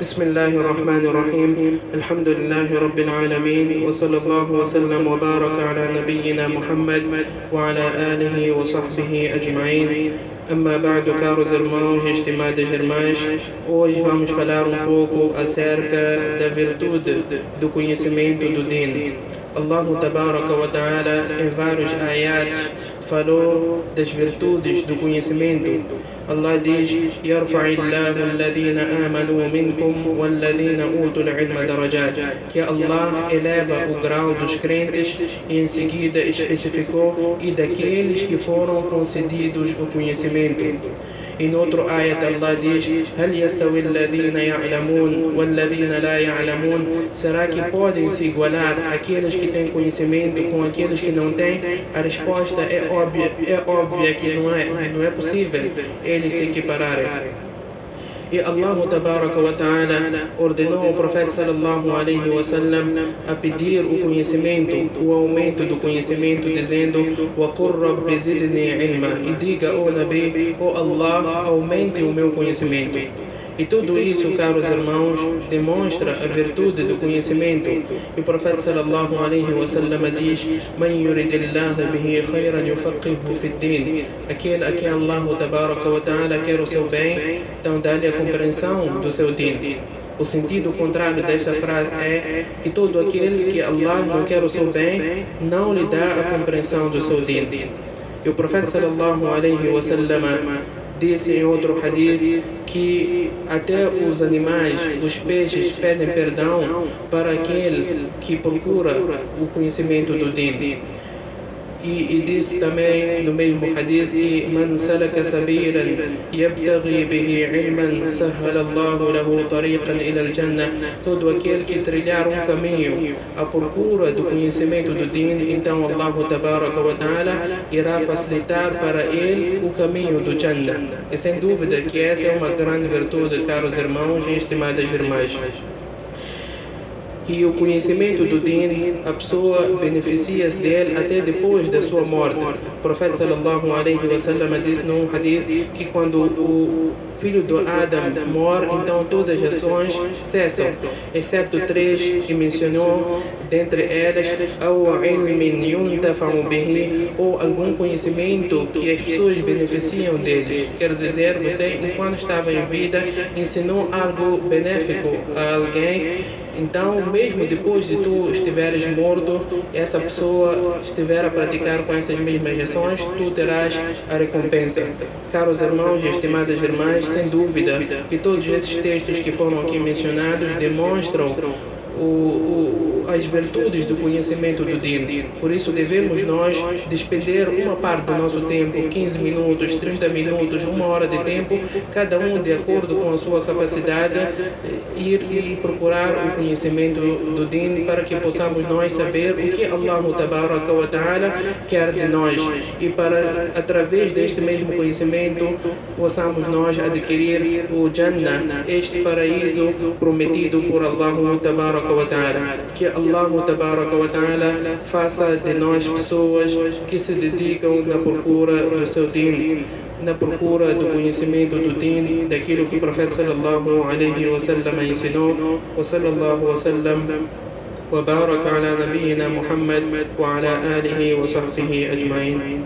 بسم الله الرحمن الرحيم الحمد لله رب العالمين وصلى الله وسلم وبارك على نبينا محمد وعلى آله وصحبه أجمعين أما بعد كارز الموج اجتماع جرماش وجفام شفلار فوقو أسيرك دا فيرتود دو كنيسمين دو دين الله تبارك وتعالى إفارج آيات falou das virtudes do conhecimento. Allah diz: "Yarfa'illahu alladhina amanu minkum walladhina utul ilma darajat." Que Allah eleva o grau dos crentes e em seguida especificou e daqueles que foram concedidos o conhecimento. Em outro ayat Allah diz: "Hal yastawi alladhina ya'lamun walladhina la ya'lamun?" Será que podem se igualar aqueles que têm conhecimento com aqueles que não têm? A resposta é óbvia, é óbvia que não é, não é possível eles se equipararem. E Allah Tabaraka wa Ta'ala ordenou ao profeta sallallahu alaihi wasallam a pedir o conhecimento, o aumento do conhecimento, dizendo: "Wa qur rabbi zidni ilma". E diga, ó Nabi, ó Allah, aumente o meu conhecimento. E tudo isso, caros irmãos, demonstra a virtude do conhecimento. E o profeta sallallahu alaihi wasallam diz: "Man yuridillahu bihi khayran yufaqihu fi din". Aquele a quem Allah tabaraka wa ta'ala quer o seu bem, então dá-lhe a compreensão do seu din. O sentido contrário desta frase é que todo aquele que Allah não quer o seu bem, não lhe dá a compreensão do seu din. E o profeta sallallahu alaihi wasallam disse em outro hadith que até os animais, os peixes pedem perdão para aquele que procura o conhecimento do din. E, e disse também no mesmo hadith que man salaka sabilan yabtaghi bihi ilman sahhala Allah lahu tariqan ila al-jannah todo aquele que trilhar um caminho à procura do conhecimento do din então Allah tabaraka wa ta'ala irá facilitar para ele o caminho do Jannah e sem dúvida que essa é uma grande virtude caros irmãos e estimadas irmãs e o conhecimento do din, a pessoa beneficia-se dele até depois da sua morte. O profeta sallallahu alaihi wasallam disse num hadith que quando o filho do Adam morre, então todas as ações cessam, exceto três que mencionou, dentre elas, ou algum conhecimento que as pessoas beneficiam deles. Quer dizer, você, enquanto estava em vida, ensinou algo benéfico a alguém então, mesmo depois de tu estiveres morto, essa pessoa estiver a praticar com essas mesmas ações, tu terás a recompensa. Caros irmãos e estimadas irmãs, sem dúvida que todos esses textos que foram aqui mencionados demonstram o, o, as virtudes do conhecimento do Din. Por isso devemos nós despender uma parte do nosso tempo, 15 minutos, 30 minutos, uma hora de tempo, cada um de acordo com a sua capacidade, ir e procurar o conhecimento do Din para que possamos nós saber o que Allah Ta'ala quer de nós e para através deste mesmo conhecimento possamos nós adquirir o Jannah, este paraíso prometido por Allah Ta'ala. Que الله تبارك وتعالى فاسا دنوش بسوش كي سي ديديكو نا بروكورا دو سو دو دين داكيلو كي بروفيت صلى الله عليه وسلم ينسينو وصلى الله وسلم وبارك على نبينا محمد وعلى آله وصحبه أجمعين